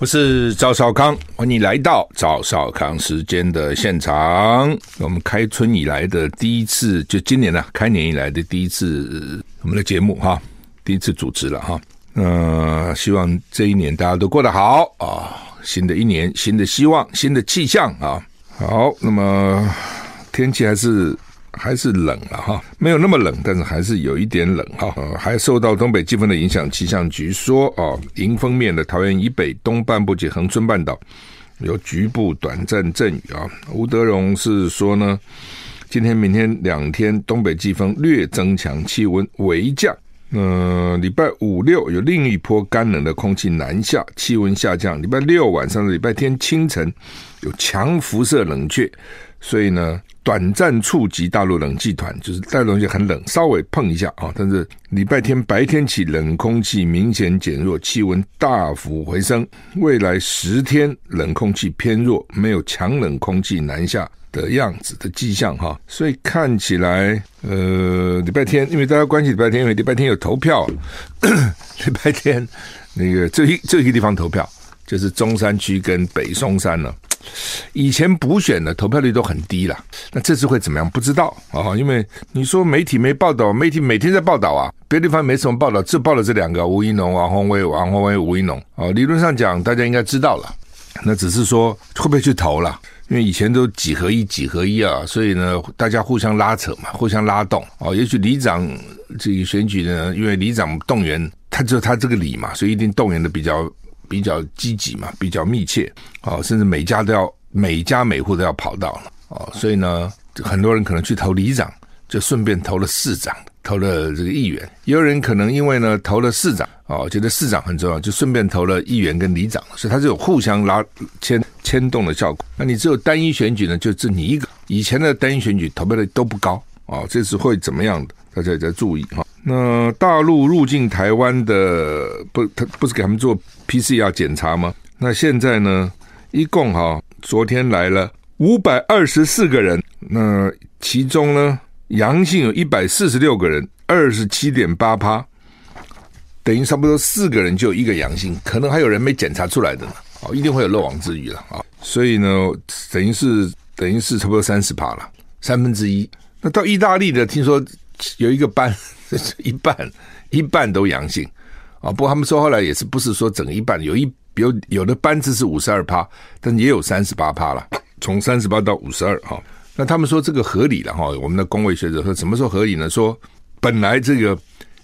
我是赵少康，欢迎来到赵少康时间的现场。我们开春以来的第一次，就今年呢、啊，开年以来的第一次我们的节目哈，第一次主持了哈。呃，希望这一年大家都过得好啊！新的一年，新的希望，新的气象啊！好，那么天气还是。还是冷了哈，没有那么冷，但是还是有一点冷哈。还受到东北季风的影响，气象局说啊，迎风面的桃园以北东半部及恒春半岛有局部短暂阵雨啊。吴德荣是说呢，今天、明天两天东北季风略增强，气温微降。嗯，礼拜五六有另一波干冷的空气南下，气温下降。礼拜六晚上的礼拜天清晨有强辐射冷却，所以呢。短暂触及大陆冷气团，就是大陆冷气很冷，稍微碰一下啊。但是礼拜天白天起冷空气明显减弱，气温大幅回升。未来十天冷空气偏弱，没有强冷空气南下的样子的迹象哈。所以看起来，呃，礼拜天因为大家关心礼拜天，因为礼拜天有投票，礼拜天那个这一这一个地方投票，就是中山区跟北松山了。以前补选的投票率都很低了，那这次会怎么样？不知道啊，因为你说媒体没报道，媒体每天在报道啊，别的地方没什么报道，只报了这两个吴怡农、王宏威、王宏威、吴怡农啊。理论上讲，大家应该知道了，那只是说会不会去投了？因为以前都几合一、几合一啊，所以呢，大家互相拉扯嘛，互相拉动啊。也许里长这个选举呢，因为里长动员，他就他这个里嘛，所以一定动员的比较。比较积极嘛，比较密切，哦，甚至每家都要每家每户都要跑到了，哦，所以呢，很多人可能去投里长，就顺便投了市长，投了这个议员，也有人可能因为呢投了市长，哦，觉得市长很重要，就顺便投了议员跟里长，所以它是有互相拉牵牵动的效果。那你只有单一选举呢，就只你一个，以前的单一选举投票率都不高，哦，这次会怎么样的？大家也在注意哈。那大陆入境台湾的不，他不是给他们做 PCR 检查吗？那现在呢，一共哈，昨天来了五百二十四个人，那其中呢，阳性有一百四十六个人，二十七点八趴，等于差不多四个人就有一个阳性，可能还有人没检查出来的呢，哦，一定会有漏网之鱼了啊。所以呢，等于是等于是差不多三十趴了，三分之一。那到意大利的，听说。有一个班，这 一半一半都阳性啊！不过他们说后来也是不是说整一半，有一有有的班次是五十二趴，但也有三十八趴了，从三十八到五十二哈。那他们说这个合理了哈？我们的公卫学者说什么时候合理呢？说本来这个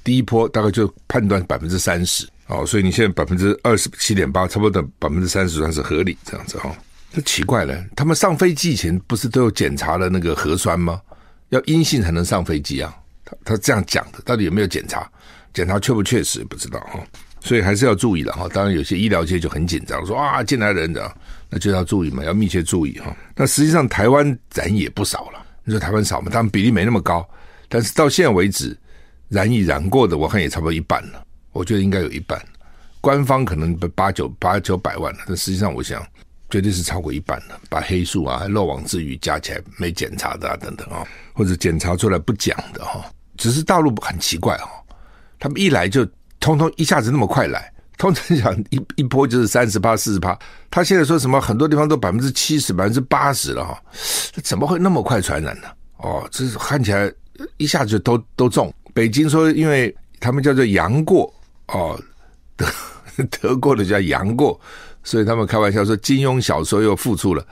第一波大概就判断百分之三十哦，所以你现在百分之二十七点八，差不多的百分之三十算是合理这样子哈。这奇怪了，他们上飞机前不是都有检查了那个核酸吗？要阴性才能上飞机啊？他他这样讲的，到底有没有检查？检查确不确实不知道哈，所以还是要注意的哈。当然，有些医疗界就很紧张，说啊，进来人的，那就要注意嘛，要密切注意哈。那实际上台湾染也不少了，你说台湾少吗？当然比例没那么高，但是到现在为止，染疫染过的，我看也差不多一半了。我觉得应该有一半，官方可能八九八九百万了，但实际上我想绝对是超过一半了。把黑数啊、漏网之鱼加起来没检查的啊等等啊，或者检查出来不讲的哈。只是大陆很奇怪哦，他们一来就通通一下子那么快来，通常讲一一波就是三十八四十趴，他现在说什么很多地方都百分之七十百分之八十了哈，怎么会那么快传染呢？哦，这是看起来一下子就都都中。北京说，因为他们叫做阳过哦，得得过的叫阳过，所以他们开玩笑说金庸小说又复出了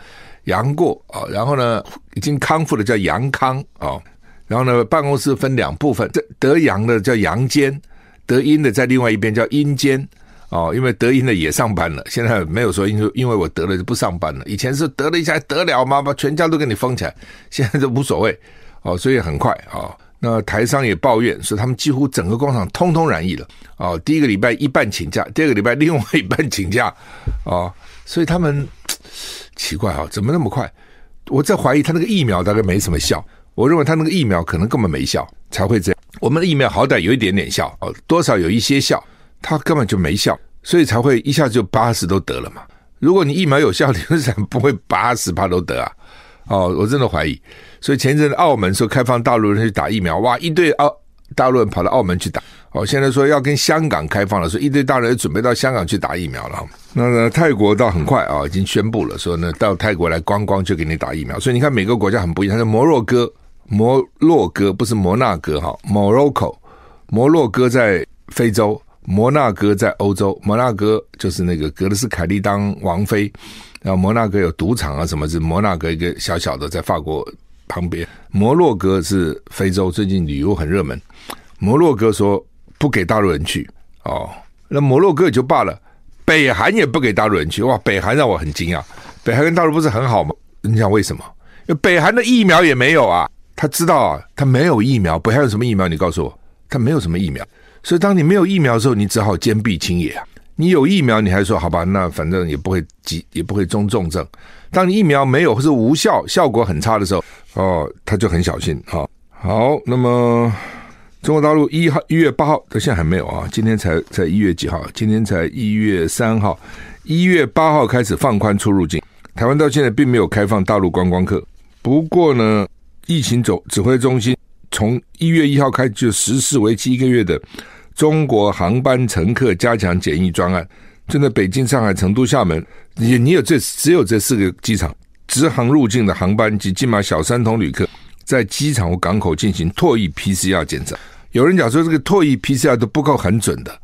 杨过啊，然后呢已经康复的叫杨康哦。然后呢，办公室分两部分，这得阳的叫阳间，得阴的在另外一边叫阴间哦。因为得阴的也上班了，现在没有说因为因为我得了就不上班了。以前是得了一下得了吗？把全家都给你封起来，现在就无所谓哦，所以很快啊、哦。那台商也抱怨说，他们几乎整个工厂通通染疫了。哦，第一个礼拜一半请假，第二个礼拜另外一半请假。哦，所以他们奇怪啊，怎么那么快？我在怀疑他那个疫苗大概没什么效。我认为他那个疫苗可能根本没效，才会这样。我们的疫苗好歹有一点点效，哦，多少有一些效，他根本就没效，所以才会一下子就八十都得了嘛。如果你疫苗有效，理论上不会八十趴都得啊。哦，我真的怀疑。所以前一阵澳门说开放大陆人去打疫苗，哇，一堆澳大陆人跑到澳门去打。哦，现在说要跟香港开放了，所以一堆大陆人准备到香港去打疫苗了。那呢，泰国倒很快啊，已经宣布了说呢，到泰国来观光就给你打疫苗。所以你看每个国家很不一样。像摩洛哥，摩洛哥不是摩纳哥哈，Morocco，摩洛哥在非洲，摩纳哥在欧洲。摩纳哥就是那个格勒斯凯利当王妃。然后摩纳哥有赌场啊，什么是摩纳哥一个小小的在法国旁边。摩洛哥是非洲，最近旅游很热门。摩洛哥说不给大陆人去哦，那摩洛哥也就罢了，北韩也不给大陆人去。哇，北韩让我很惊讶，北韩跟大陆不是很好吗？你想为什么？因为北韩的疫苗也没有啊，他知道啊，他没有疫苗。北韩有什么疫苗？你告诉我，他没有什么疫苗。所以当你没有疫苗的时候，你只好坚壁清野啊。你有疫苗，你还说好吧？那反正也不会急，也不会中重症。当你疫苗没有或是无效、效果很差的时候，哦，他就很小心。好，好，那么中国大陆一号一月八号到现在还没有啊？今天才才一月几号？今天才一月三号，一月八号开始放宽出入境。台湾到现在并没有开放大陆观光客。不过呢，疫情总指挥中心从一月一号开始就实施为期一个月的。中国航班乘客加强检疫专案，就在北京、上海、成都、厦门，你你有这只有这四个机场直航入境的航班及金马小三通旅客，在机场或港口进行唾液 PCR 检查。有人讲说这个唾液 PCR 都不够很准的，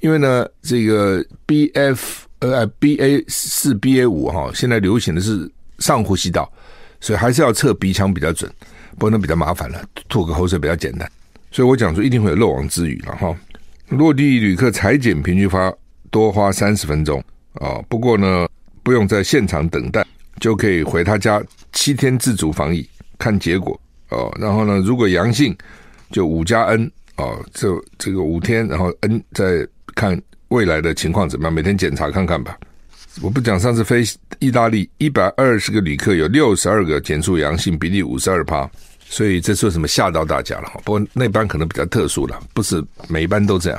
因为呢，这个 BF 呃 BA 四 BA 五哈，现在流行的是上呼吸道，所以还是要测鼻腔比较准，不能比较麻烦了，吐个口水比较简单。所以我讲说一定会有漏网之鱼了哈。落地旅客采检平均花多花三十分钟啊，不过呢，不用在现场等待，就可以回他家七天自主防疫看结果哦。然后呢，如果阳性就五加 N 哦，这这个五天，然后 N 再看未来的情况怎么样，每天检查看看吧。我不讲上次飞意大利一百二十个旅客有六十二个检出阳性，比例五十二趴。所以这说什么吓到大家了哈？不过那班可能比较特殊了，不是每一班都这样。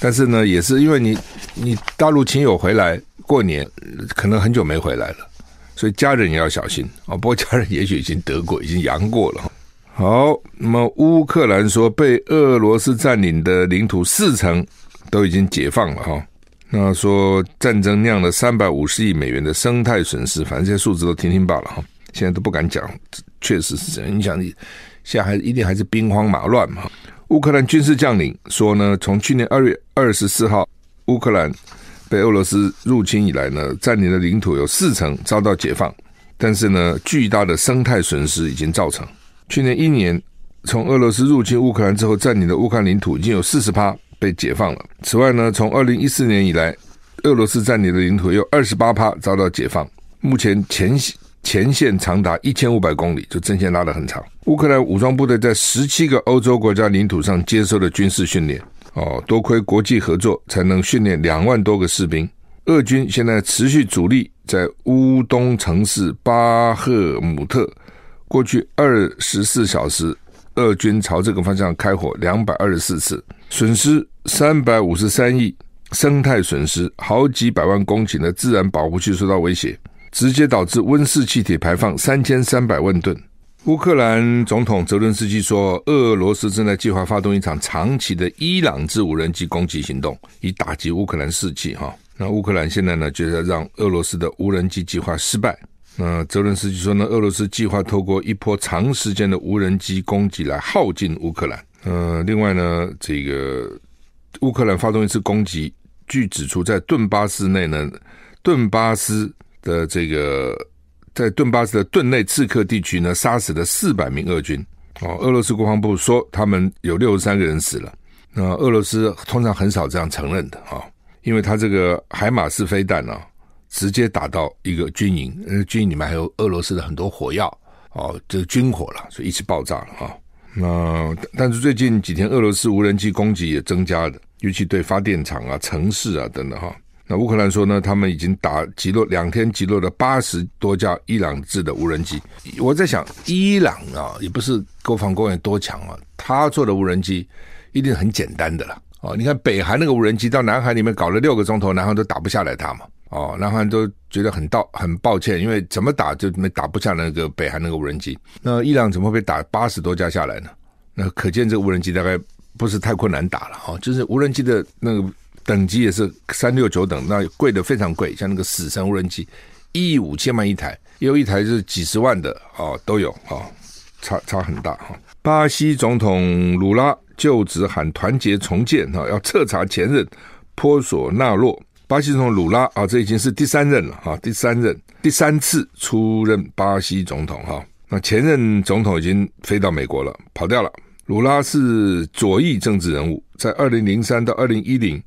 但是呢，也是因为你你大陆亲友回来过年，可能很久没回来了，所以家人也要小心啊。不过家人也许已经得过，已经阳过了。好，那么乌克兰说被俄罗斯占领的领土四成都已经解放了哈。那说战争酿了三百五十亿美元的生态损失，反正这些数字都听听罢了哈。现在都不敢讲，确实是这样。你想，你现在还一定还是兵荒马乱嘛？乌克兰军事将领说呢，从去年二月二十四号乌克兰被俄罗斯入侵以来呢，占领的领土有四成遭到解放，但是呢，巨大的生态损失已经造成。去年一年，从俄罗斯入侵乌克兰之后占领的乌克兰领土已经有四十趴被解放了。此外呢，从二零一四年以来，俄罗斯占领的领土有二十八趴遭到解放。目前前前线长达一千五百公里，就阵线拉得很长。乌克兰武装部队在十七个欧洲国家领土上接受了军事训练。哦，多亏国际合作，才能训练两万多个士兵。俄军现在持续主力在乌东城市巴赫姆特。过去二十四小时，俄军朝这个方向开火两百二十四次，损失三百五十三亿，生态损失好几百万公顷的自然保护区受到威胁。直接导致温室气体排放三千三百万吨。乌克兰总统泽伦斯基说，俄罗斯正在计划发动一场长期的伊朗制无人机攻击行动，以打击乌克兰士气。哈，那乌克兰现在呢，觉得让俄罗斯的无人机计划失败。那泽伦斯基说呢，俄罗斯计划透过一波长时间的无人机攻击来耗尽乌克兰。呃，另外呢，这个乌克兰发动一次攻击，据指出在顿巴斯内呢，顿巴斯。的这个在顿巴斯的顿内刺客地区呢，杀死了四百名俄军。哦，俄罗斯国防部说他们有六十三个人死了。那俄罗斯通常很少这样承认的啊，因为他这个海马斯飞弹呢，直接打到一个军营，呃，军营里面还有俄罗斯的很多火药哦，这个军火了，所以一起爆炸了啊。那但是最近几天，俄罗斯无人机攻击也增加了，尤其对发电厂啊、城市啊等等哈。那乌克兰说呢，他们已经打击落两天击落了八十多架伊朗制的无人机。我在想，伊朗啊，也不是国防工业多强啊，他做的无人机一定很简单的了。哦，你看北韩那个无人机到南韩里面搞了六个钟头，南韩都打不下来它嘛。哦，南韩都觉得很道很抱歉，因为怎么打就没打不下那个北韩那个无人机。那伊朗怎么会被打八十多架下来呢？那可见这个无人机大概不是太困难打了哈。就是无人机的那个等级也是三六九等，那贵的非常贵，像那个死神无人机，一亿五千万一台，也有一台是几十万的哦，都有哦，差差很大哈。巴西总统鲁拉。就职喊团结重建哈，要彻查前任波索纳洛。巴西总统鲁拉啊，这已经是第三任了哈，第三任第三次出任巴西总统哈。那前任总统已经飞到美国了，跑掉了。鲁拉是左翼政治人物，在二零零三到二零一零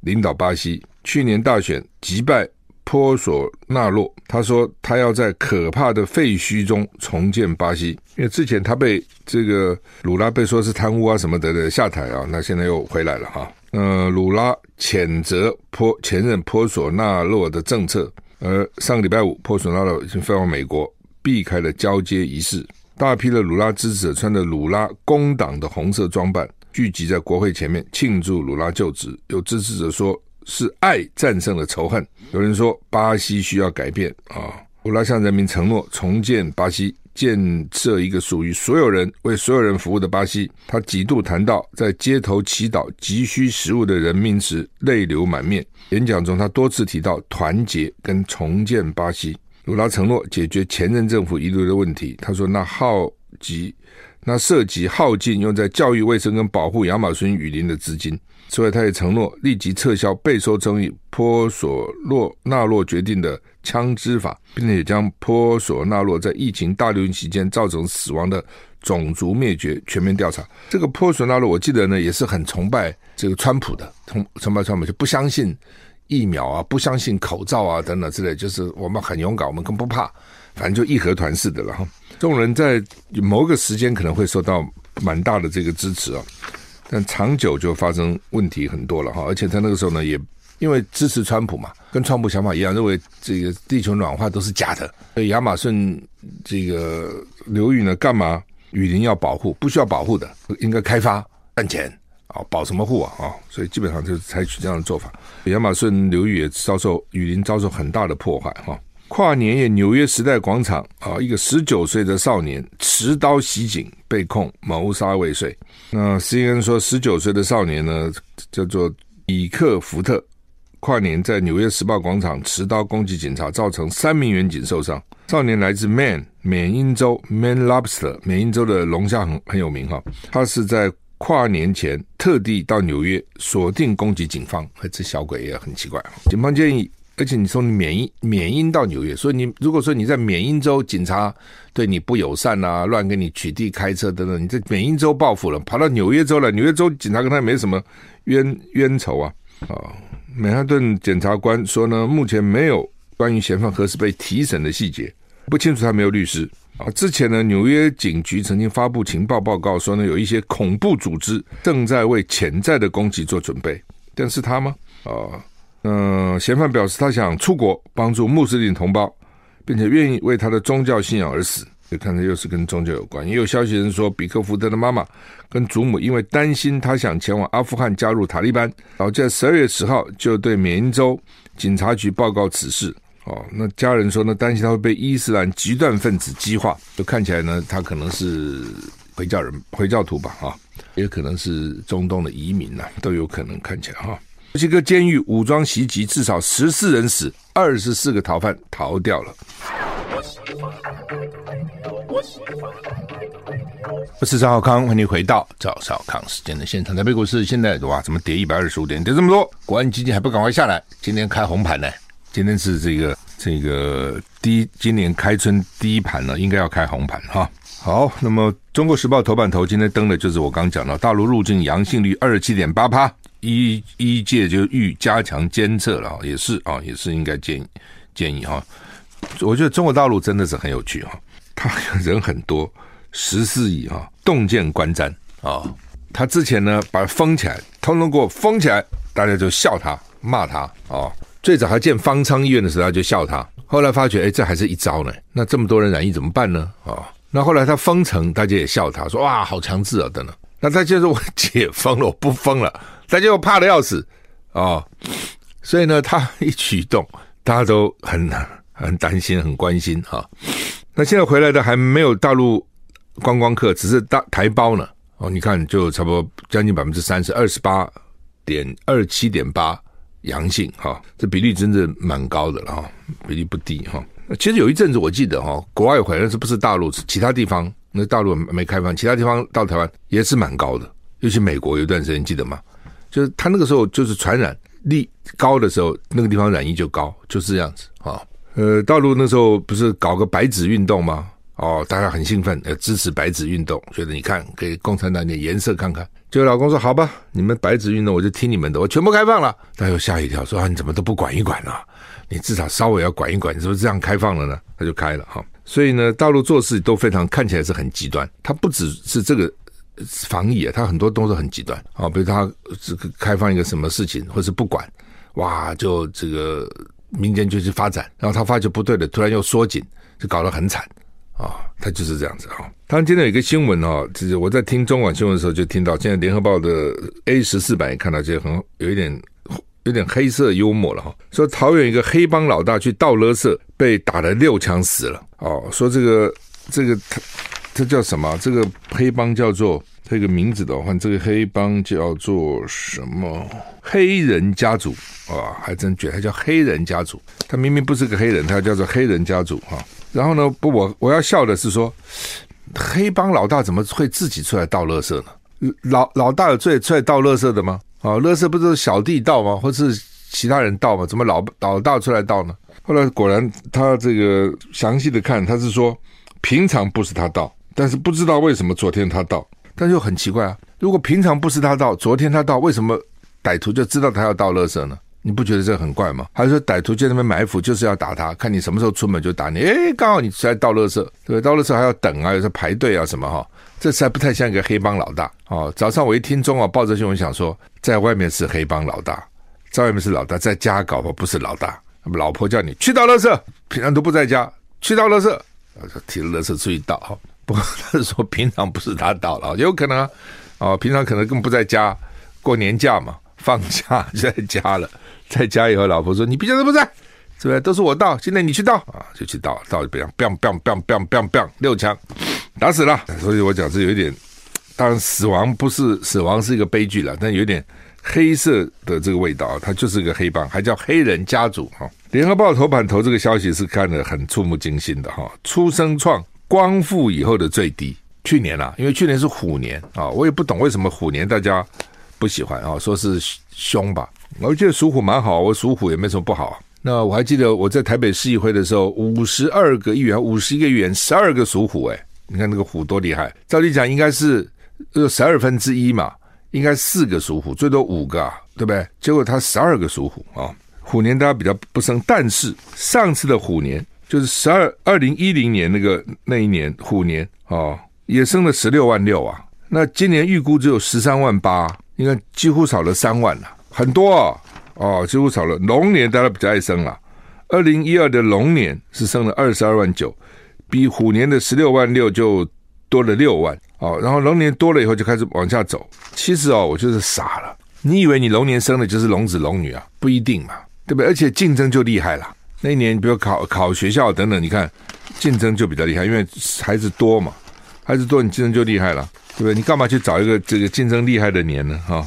领导巴西，去年大选击败。波索纳洛他说，他要在可怕的废墟中重建巴西，因为之前他被这个鲁拉被说是贪污啊什么的的下台啊，那现在又回来了哈。呃，鲁拉谴责波前任波索纳洛的政策，而上个礼拜五，波索纳洛已经飞往美国，避开了交接仪式。大批的鲁拉支持者穿着鲁拉工党的红色装扮，聚集在国会前面庆祝鲁拉就职。有支持者说。是爱战胜了仇恨。有人说巴西需要改变啊！鲁拉向人民承诺重建巴西，建设一个属于所有人、为所有人服务的巴西。他几度谈到在街头祈祷急需食物的人民时，泪流满面。演讲中，他多次提到团结跟重建巴西。鲁拉承诺解决前任政府遗留的问题。他说：“那耗及那涉及耗尽用在教育、卫生跟保护亚马逊雨林的资金。”此外，他也承诺立即撤销备受争议波索洛纳洛决定的枪支法，并且将波索纳洛在疫情大流行期间造成死亡的种族灭绝全面调查。这个波索纳洛，我记得呢，也是很崇拜这个川普的，崇崇拜川普，就不相信疫苗啊，不相信口罩啊等等之类，就是我们很勇敢，我们更不怕，反正就义和团似的了哈。众人在某个时间可能会受到蛮大的这个支持啊。但长久就发生问题很多了哈，而且他那个时候呢，也因为支持川普嘛，跟川普想法一样，认为这个地球暖化都是假的。所以亚马逊这个流域呢，干嘛雨林要保护？不需要保护的，应该开发赚钱啊，保什么护啊啊？所以基本上就采取这样的做法。亚马逊流域也遭受雨林遭受很大的破坏哈。跨年夜，纽约时代广场啊，一个十九岁的少年持刀袭警，被控谋杀未遂。那 CNN 说，十九岁的少年呢，叫做以克福特，跨年在纽约时报广场持刀攻击警察，造成三名员警受伤。少年来自 Man 缅因州 Man Lobster 缅因州的龙虾很很有名哈。他是在跨年前特地到纽约锁定攻击警方，这小鬼也很奇怪。警方建议。而且你从缅因缅因到纽约，所以你如果说你在缅因州警察对你不友善啊，乱给你取缔开车等等，你在缅因州报复了，跑到纽约州了，纽约州警察跟他没什么冤冤仇啊。啊，曼哈顿检察官说呢，目前没有关于嫌犯何时被提审的细节，不清楚他没有律师啊。之前呢，纽约警局曾经发布情报报告说呢，有一些恐怖组织正在为潜在的攻击做准备，但是他吗？啊。嗯、嫌犯表示他想出国帮助穆斯林同胞，并且愿意为他的宗教信仰而死。就看来又是跟宗教有关。也有消息人说，比克福德的妈妈跟祖母因为担心他想前往阿富汗加入塔利班，早在十二月十号就对缅因州警察局报告此事。哦，那家人说呢，担心他会被伊斯兰极端分子激化。就看起来呢，他可能是回教人、回教徒吧？啊，也可能是中东的移民呐、都有可能看起来哈。墨西哥监狱武装袭击，至少十四人死，二十四个逃犯逃掉了。我是赵少康，欢迎回到赵少康时间的现场。台北股市现在哇，怎么跌一百二十五点，跌这么多？国安基金还不赶快下来？今天开红盘呢？今天是这个这个第一，今年开春第一盘呢，应该要开红盘哈。好，那么《中国时报》头版头今天登的就是我刚讲到，大陆入境阳性率二十七点八趴。一一届就欲加强监测了，也是啊，也是应该建议建议哈。我觉得中国大陆真的是很有趣哈，他 人很多，十四亿哈，洞见观瞻啊。他之前呢，把它封起来，通通给我封起来，大家就笑他、骂他啊。最早还建方舱医院的时候，他就笑他。后来发觉，哎，这还是一招呢。那这么多人染疫怎么办呢？啊，那后来他封城，大家也笑他，说哇，好强制啊，等等。那他就是我解封了，我不封了，大家又怕的要死啊。所以呢，他一举动，大家都很很担心、很关心啊。那现在回来的还没有大陆观光客，只是大台胞呢。哦，你看，就差不多将近百分之三十，二十八点二七点八阳性哈，这比例真的蛮高的了哈，比例不低哈。其实有一阵子我记得哈，国外回来是不是大陆，其他地方那大陆没开放，其他地方到台湾也是蛮高的，尤其美国有一段时间记得吗？就是他那个时候就是传染力高的时候，那个地方染疫就高，就是这样子啊。呃，大陆那时候不是搞个白纸运动吗？哦，大家很兴奋，呃，支持白纸运动，觉得你看给共产党点颜色看看。结果老公说：“好吧，你们白纸运动，我就听你们的，我全部开放了。”他又吓一跳，说：“啊，你怎么都不管一管啊？你至少稍微要管一管，你是不是这样开放了呢？”他就开了哈。所以呢，大陆做事都非常看起来是很极端。他不只是这个防疫啊，他很多都是很极端啊。比如他这个开放一个什么事情，或是不管，哇，就这个民间就去发展，然后他发觉不对的，突然又缩紧，就搞得很惨。啊、他就是这样子哈。当然，今天有一个新闻哦，就是我在听中广新闻的时候就听到，现在联合报的 A 十四版也看到，这很有一点有点黑色幽默了哈。说桃园一个黑帮老大去倒垃圾，被打了六枪死了。哦，说这个这个他这叫什么？这个黑帮叫做这个名字的话，这个黑帮叫做什么？黑人家族啊、还真绝，他叫黑人家族。他明明不是个黑人，他叫做黑人家族哈。然后呢？不，我我要笑的是说，黑帮老大怎么会自己出来倒垃圾呢？老老大有罪出来倒垃圾的吗？啊，垃圾不是小弟倒吗？或是其他人倒吗？怎么老老大出来倒呢？后来果然他这个详细的看，他是说平常不是他倒，但是不知道为什么昨天他倒，但又很奇怪啊。如果平常不是他倒，昨天他倒，为什么歹徒就知道他要倒垃圾呢？你不觉得这很怪吗？还是说歹徒在那边埋伏，就是要打他？看你什么时候出门就打你。诶，刚好你在倒垃圾，对不对？倒垃圾还要等啊，有时候排队啊什么哈？这实在不太像一个黑帮老大哦。早上我一听中啊报这新闻，想说在外面是黑帮老大，在外面是老大，在家搞不不是老大。老婆叫你去倒垃圾，平常都不在家，去倒垃圾，就提了垃圾出去倒。不过他是说平常不是他倒了，有可能啊，哦，平常可能根本不在家，过年假嘛，放假就在家了。在家以后，老婆说：“你平常都不在，是不是？都是我倒，现在你去倒啊，就去倒，倒就这样，bang bang bang bang bang bang，六枪打死了。所以我讲这有一点，当然死亡不是死亡是一个悲剧了，但有点黑色的这个味道，它就是个黑帮，还叫黑人家族哈。联合报头版头这个消息是看得很触目惊心的哈，出生创光复以后的最低，去年啊，因为去年是虎年啊，我也不懂为什么虎年大家不喜欢啊，说是凶吧。我觉得属虎蛮好，我属虎也没什么不好。那我还记得我在台北市议会的时候，五十二个议员，五十一个议员，十二个属虎，哎，你看那个虎多厉害。照理讲应该是呃十二分之一嘛，应该四个属虎，最多五个，啊，对不对？结果他十二个属虎啊，虎年大家比较不生。但是上次的虎年就是十二二零一零年那个那一年虎年啊，也生了十六万六啊。那今年预估只有十三万八，你看几乎少了三万了。很多啊，哦，几乎少了。龙年大家比较爱生了，二零一二的龙年是生了二十二万九，比虎年的十六万六就多了六万哦。然后龙年多了以后就开始往下走。其实哦，我就是傻了，你以为你龙年生的就是龙子龙女啊？不一定嘛，对不对？而且竞争就厉害了。那一年比如考考学校等等，你看竞争就比较厉害，因为孩子多嘛，孩子多你竞争就厉害了，对不对？你干嘛去找一个这个竞争厉害的年呢？哈、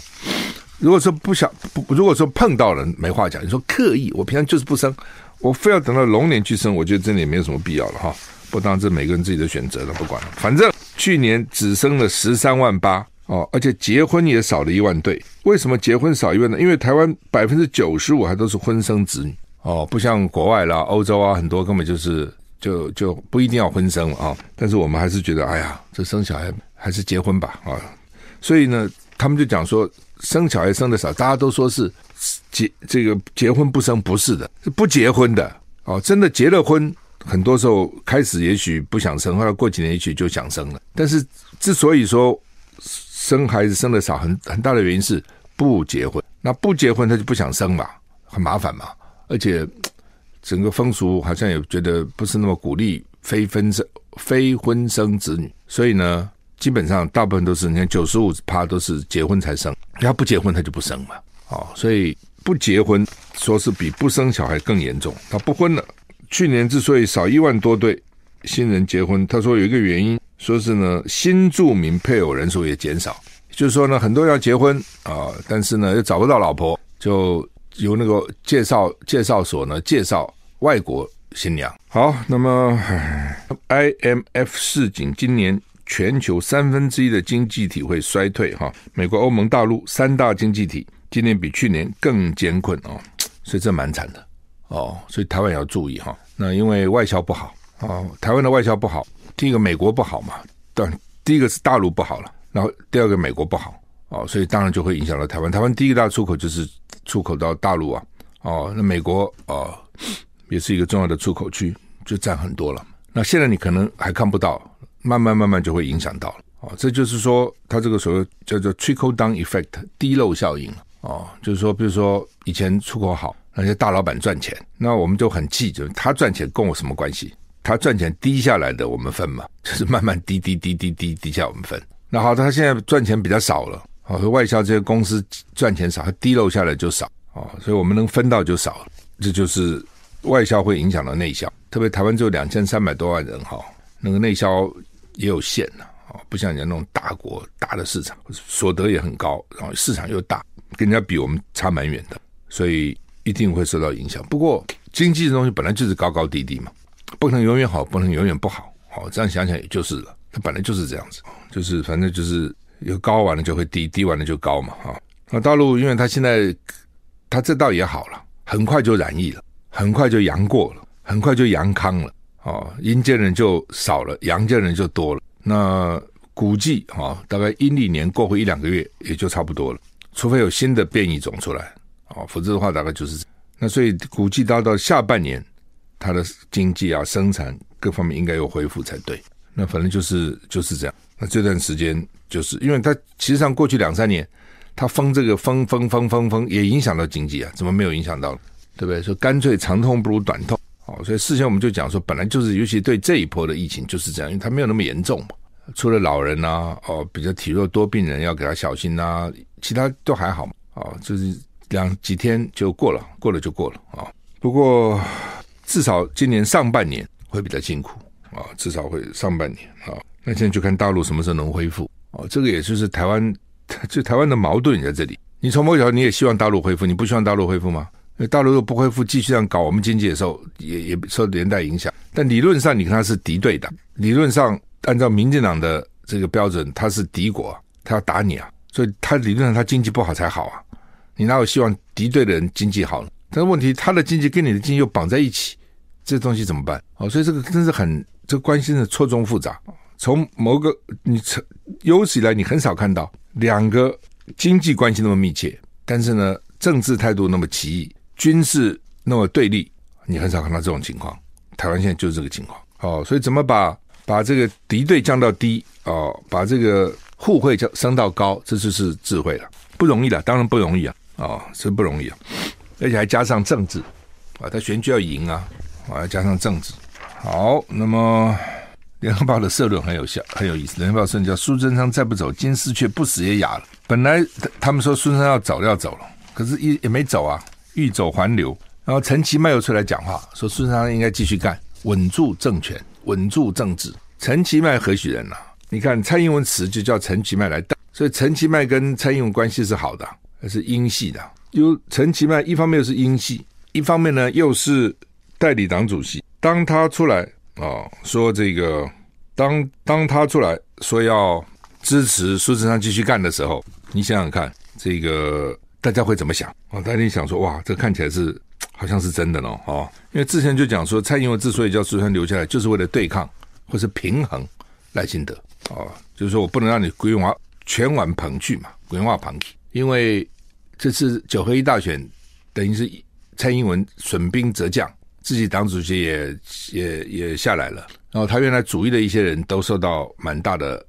如果说不想不，如果说碰到了没话讲，你说刻意，我平常就是不生，我非要等到龙年去生，我觉得真的也没有什么必要了哈。不当这每个人自己的选择了，不管了，反正去年只生了十三万八哦，而且结婚也少了一万对。为什么结婚少一万呢？因为台湾百分之九十五还都是婚生子女哦，不像国外啦、欧洲啊，很多根本就是就就不一定要婚生了啊。但是我们还是觉得，哎呀，这生小孩还是结婚吧啊。所以呢，他们就讲说。生小孩生的少，大家都说是结这个结婚不生，不是的，是不结婚的哦。真的结了婚很多时候开始也许不想生，后来过几年也许就想生了。但是之所以说生孩子生的少，很很大的原因是不结婚。那不结婚他就不想生嘛，很麻烦嘛，而且整个风俗好像也觉得不是那么鼓励非婚生非婚生子女，所以呢，基本上大部分都是你看九十五趴都是结婚才生，他不结婚他就不生嘛。哦，所以不结婚说是比不生小孩更严重。他不婚了，去年之所以少一万多对新人结婚，他说有一个原因，说是呢新住民配偶人数也减少，就是说呢很多要结婚啊，但是呢又找不到老婆，就由那个介绍介绍所呢介绍外国新娘。好，那么 IMF 市井，今年全球三分之一的经济体会衰退哈，美国、欧盟、大陆三大经济体。今年比去年更艰困哦，所以这蛮惨的哦，所以台湾也要注意哈。那因为外销不好哦，台湾的外销不好，第一个美国不好嘛，对，第一个是大陆不好了，然后第二个美国不好哦，所以当然就会影响到台湾。台湾第一个大出口就是出口到大陆啊，哦，那美国哦也是一个重要的出口区，就占很多了。那现在你可能还看不到，慢慢慢慢就会影响到了哦。这就是说，它这个所谓叫做 trickle down effect 滴漏效应。哦，就是说，比如说以前出口好，那些大老板赚钱，那我们就很气，就是他赚钱跟我什么关系？他赚钱滴下来的我们分嘛，就是慢慢滴滴滴滴滴滴下我们分。那好，他现在赚钱比较少了，哦，外销这些公司赚钱少，他滴漏下来就少，哦，所以我们能分到就少。这就是外销会影响到内销，特别台湾只有两千三百多万人哈，那个内销也有限呐，哦，不像人家那种大国大的市场，所得也很高，然后市场又大。跟人家比，我们差蛮远的，所以一定会受到影响。不过经济这东西本来就是高高低低嘛，不可能永远好，不能永远不好。好，这样想想也就是了，它本来就是这样子，就是反正就是有高完了就会低，低完了就高嘛。哈，那大陆因为它现在它这倒也好了，很快就染疫了，很快就阳过了，很快就阳康了。哦，阴间人就少了，阳间人就多了。那估计哈，大概阴历年过后一两个月也就差不多了。除非有新的变异种出来，哦，否则的话大概就是。那所以估计到到下半年，它的经济啊、生产各方面应该有恢复才对。那反正就是就是这样。那这段时间就是因为它其实上过去两三年，它封这个封封封封封也影响到经济啊，怎么没有影响到？对不对？说干脆长痛不如短痛，哦，所以事先我们就讲说，本来就是，尤其对这一波的疫情就是这样，因为它没有那么严重嘛。除了老人啊，哦，比较体弱多病人要给他小心啊，其他都还好嘛，哦，就是两几天就过了，过了就过了啊，哦。不过至少今年上半年会比较辛苦啊，至少会上半年啊，那现在就看大陆什么时候能恢复哦。这个也就是台湾，就台湾的矛盾在这里。你从某角度你也希望大陆恢复，你不希望大陆恢复吗？大陆又不恢复，继续这样搞，我们经济也受也也受连带影响。但理论上你跟他是敌对的，理论上。按照民进党的这个标准，他是敌国，他要打你啊，所以他理论上他经济不好才好啊，你哪有希望敌对的人经济好？但是问题，他的经济跟你的经济又绑在一起，这东西怎么办？哦，所以这个真是很，这关系是错综复杂。从某个你从有史以来你很少看到两个经济关系那么密切，但是呢，政治态度那么奇异，军事那么对立，你很少看到这种情况。台湾现在就是这个情况。哦，所以怎么把？把这个敌对降到低哦，把这个互惠降升到高，这就是智慧了，不容易了，当然不容易啊，哦，是不容易啊，而且还加上政治啊，他选举要赢啊，啊，加上政治。好，那么联合报的社论很有效，很有意思。联合报社论叫苏贞昌再不走，金丝雀不死也哑了。本来他们说苏贞昌要走要走了，可是也也没走啊，欲走还留。然后陈其迈又出来讲话，说孙中山应该继续干，稳住政权。稳住政治，陈其迈何许人呐、你看蔡英文辞就叫陈其迈来带，所以陈其迈跟蔡英文关系是好的，还是英系的？因为陈其迈一方面又是英系，一方面呢又是代理党主席。当他出来啊、哦、说这个，当当他出来说要支持苏贞昌继续干的时候，你想想看，这个大家会怎么想啊？大家想说哇，这看起来是。好像是真的喽，哦，因为之前就讲说，蔡英文之所以叫苏贞昌留下来，就是为了对抗或是平衡赖清德，哦，就是说我不能让你归完全碗捧去嘛，归碗捧去，因为这次九合一大选等于是蔡英文损兵折将，自己党主席也也也下来了，然后他原来主义的一些人都受到蛮大的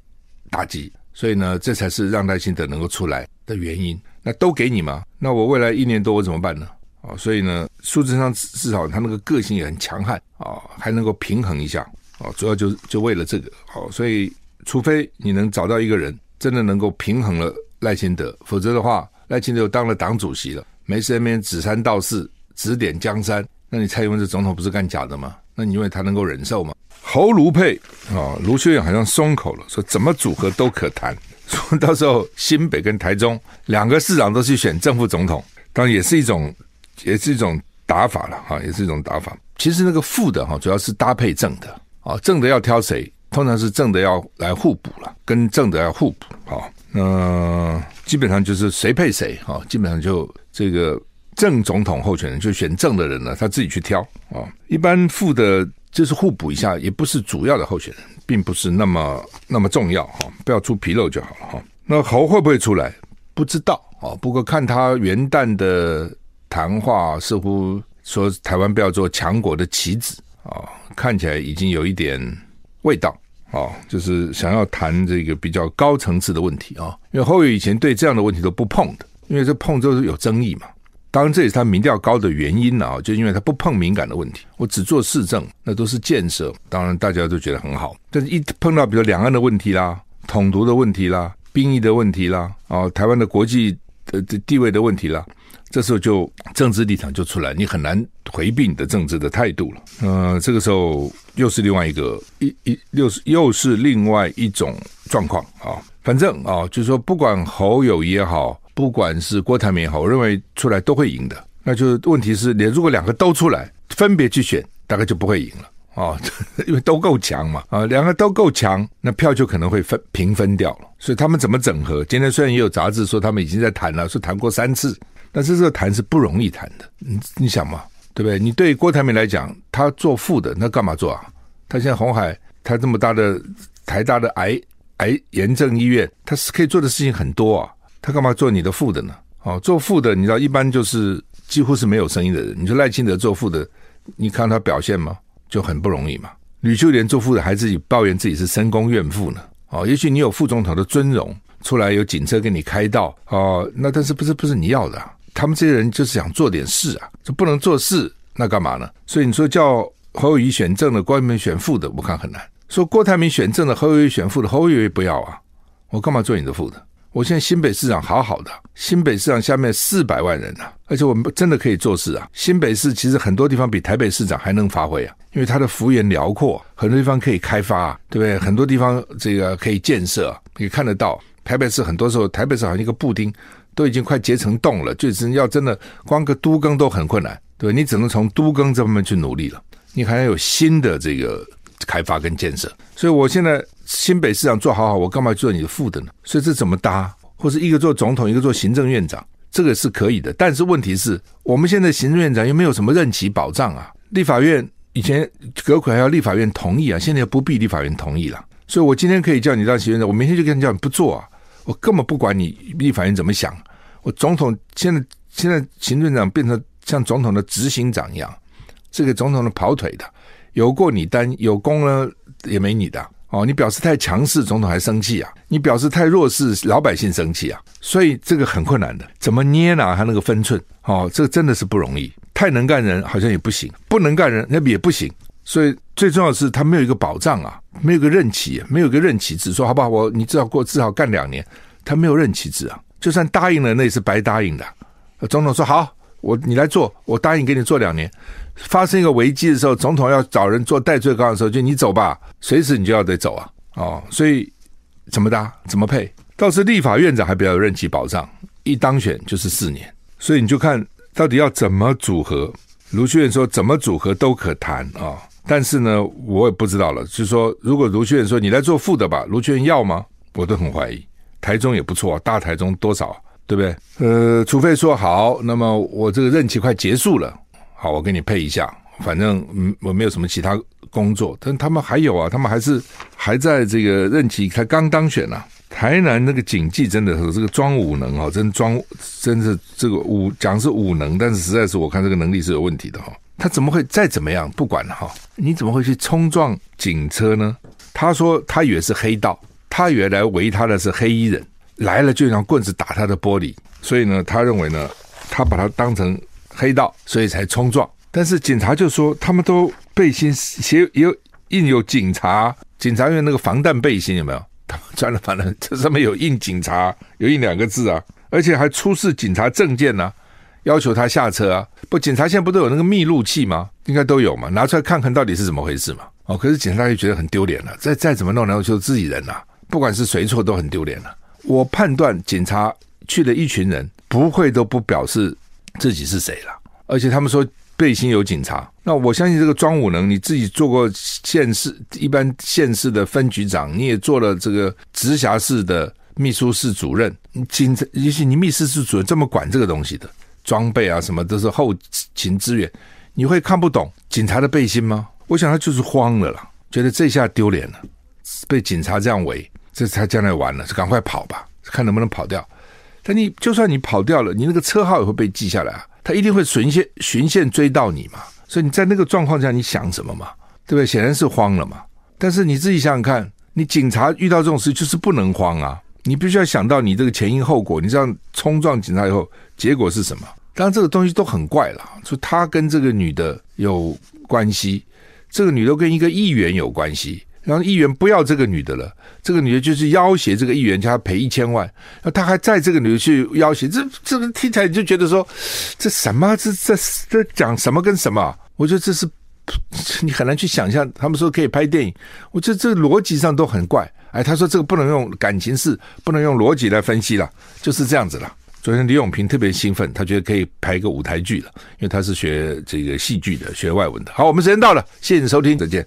打击，所以呢，这才是让赖清德能够出来的原因。那都给你吗？那我未来一年多我怎么办呢？啊，所以呢，数字上至少他那个个性也很强悍啊，还能够平衡一下啊，主要就就为了这个好，所以除非你能找到一个人真的能够平衡了赖清德，否则的话，赖清德又当了党主席了，没事那边指三道四指点江山，那你蔡英文这总统不是干假的吗？那你认为他能够忍受吗？侯卢佩啊，卢秀燕好像松口了，说怎么组合都可谈。说 到时候新北跟台中两个市长都去选正副总统，当然也是一种，也是一种打法了哈，也是一种打法。其实那个副的哈，主要是搭配正的啊，正的要挑谁？通常是正的要来互补了，跟正的要互补啊。那基本上就是谁配谁啊，基本上就这个正总统候选人就选正的人呢，他自己去挑啊。一般副的就是互补一下，也不是主要的候选人。并不是那么那么重要哈，不要出纰漏就好了哈。那侯会不会出来？不知道啊。不过看他元旦的谈话，似乎说台湾不要做强国的棋子啊，看起来已经有一点味道啊，就是想要谈这个比较高层次的问题啊。因为侯友以前对这样的问题都不碰的，因为这碰就是有争议嘛。当然，这也是他民调高的原因啊，就因为他不碰敏感的问题，我只做市政，那都是建设。当然，大家都觉得很好。但是，一碰到比如两岸的问题啦、统独的问题啦、兵役的问题啦、啊，台湾的国际的地位的问题啦，这时候就政治立场就出来，你很难回避你的政治的态度了。呃，这个时候又是另外一个一一又是又是另外一种状况啊。反正啊，就是说，不管侯友也好。不管是郭台铭也好，我认为出来都会赢的。那就问题是，你如果两个都出来，分别去选，大概就不会赢了啊、因为都够强嘛啊，两个都够强，那票就可能会分平分掉了。所以他们怎么整合？今天虽然也有杂志说他们已经在谈了，说谈过三次，但是这个谈是不容易谈的。你你想嘛，对不对？你对郭台铭来讲，他做副的，那干嘛做啊？他现在红海，他这么大的台大的癌癌炎症医院，他是可以做的事情很多啊。他干嘛做你的副的呢？哦，做副的，你知道一般就是几乎是没有声音的人。你说赖清德做副的，你看他表现吗？就很不容易嘛。吕秀莲做副的还自己抱怨自己是深宫怨妇呢。哦，也许你有副总统的尊荣，出来有警车给你开道哦，那但是不是不是你要的啊？他们这些人就是想做点事啊，就不能做事，那干嘛呢？所以你说叫侯友宜选正的，郭台铭选副的，我看很难。说郭台铭选正的，侯友宜选副的，侯友宜不要啊，我干嘛做你的副的？我现在新北市长好好的，新北市长下面四百万人啊，而且我们真的可以做事啊。新北市其实很多地方比台北市长还能发挥啊，因为它的幅员辽阔，很多地方可以开发啊，对不对？很多地方这个可以建设，可以看得到。台北市很多时候，台北市好像一个布丁都已经快结成冻了，就是要真的光个都更都很困难，对？你只能从都更这方面去努力了。你还要有新的这个开发跟建设，所以我现在。新北市长做好好，我干嘛做你的副的呢？所以这怎么搭？或是一个做总统，一个做行政院长，这个是可以的。但是问题是，我们现在行政院长又没有什么任期保障啊。立法院以前隔款要立法院同意啊，现在又不必立法院同意了。所以我今天可以叫你当行政长，我明天就跟你叫你不做啊，我根本不管你立法院怎么想。我总统现在现在行政长变成像总统的执行长一样，这个总统的跑腿的，有过你担，有功呢也没你的。哦，你表示太强势，总统还生气啊？你表示太弱势，老百姓生气啊？所以这个很困难的，怎么捏呢？他那个分寸，哦，这真的是不容易。太能干人好像也不行，不能干人那也不行。所以最重要的是，他没有一个保障啊，没有个任期，没有个任期制，说好不好？我你至少过至少干两年，他没有任期制啊。就算答应了，那也是白答应的。总统说好，我你来做，我答应给你做两年。发生一个危机的时候，总统要找人做代罪羔的时候，就你走吧，随时你就要得走啊！哦，所以怎么搭怎么配？倒是立法院长还比较有任期保障，一当选就是四年，所以你就看到底要怎么组合。卢秀燕说怎么组合都可谈啊、但是呢，我也不知道了。就是说，如果卢秀燕说你来做副的吧，卢秀燕要吗？我都很怀疑。台中也不错，大台中多少，对不对？呃，除非说好，那么我这个任期快结束了。好，我给你配一下，反正嗯，我没有什么其他工作，但他们还有啊，他们还是还在这个任期才刚当选呐、啊。台南那个警纪真的是这个装武能啊，真装真是这个武讲是武能，但是实在是我看这个能力是有问题的哈。他怎么会再怎么样？不管了哈，你怎么会去冲撞警车呢？他说他以为是黑道，他原来围他的是黑衣人，来了就用棍子打他的玻璃，所以呢，他认为呢，他把他当成黑道，所以才冲撞。但是警察就说他们都背心写有印有警察，警察用那个防弹背心有没有？他们穿了防弹，这上面有印警察，有印两个字啊，而且还出示警察证件呢、要求他下车啊！不，警察现在不都有那个密录器吗？应该都有嘛，拿出来看看到底是怎么回事嘛。哦，可是警察就觉得很丢脸了，再再怎么弄，然后就是自己人呐、啊，不管是谁错都很丢脸了。我判断警察去了一群人，不会都不表示自己是谁了，而且他们说背心有警察，那我相信这个庄武能，你自己做过县市一般县市的分局长，你也做了这个直辖市的秘书室主任，警察也许你秘书室主任这么管这个东西的。装备啊，什么都是后勤支援，你会看不懂警察的背心吗？我想他就是慌了啦，觉得这下丢脸了，被警察这样围，这他将来完了，就赶快跑吧，看能不能跑掉。但你就算你跑掉了，你那个车号也会被记下来啊，他一定会循线循线追到你嘛。所以你在那个状况下，你想什么嘛？对不对？显然是慌了嘛。但是你自己想想看，你警察遇到这种事就是不能慌啊。你必须要想到你这个前因后果，你这样冲撞警察以后，结果是什么？当然，这个东西都很怪了。说他跟这个女的有关系，这个女的跟一个议员有关系，然后议员不要这个女的了，这个女的就是要挟这个议员，叫他赔一千万，那他还在这个女的去要挟，这这个听起来你就觉得说，这什么？这这这讲什么跟什么？我觉得这是你很难去想象。他们说可以拍电影，我觉得这逻辑上都很怪。哎，他说这个不能用感情事，不能用逻辑来分析了，就是这样子了。昨天李永平特别兴奋，他觉得可以拍一个舞台剧了，因为他是学这个戏剧的，学外文的。好，我们时间到了，谢谢你收听，再见。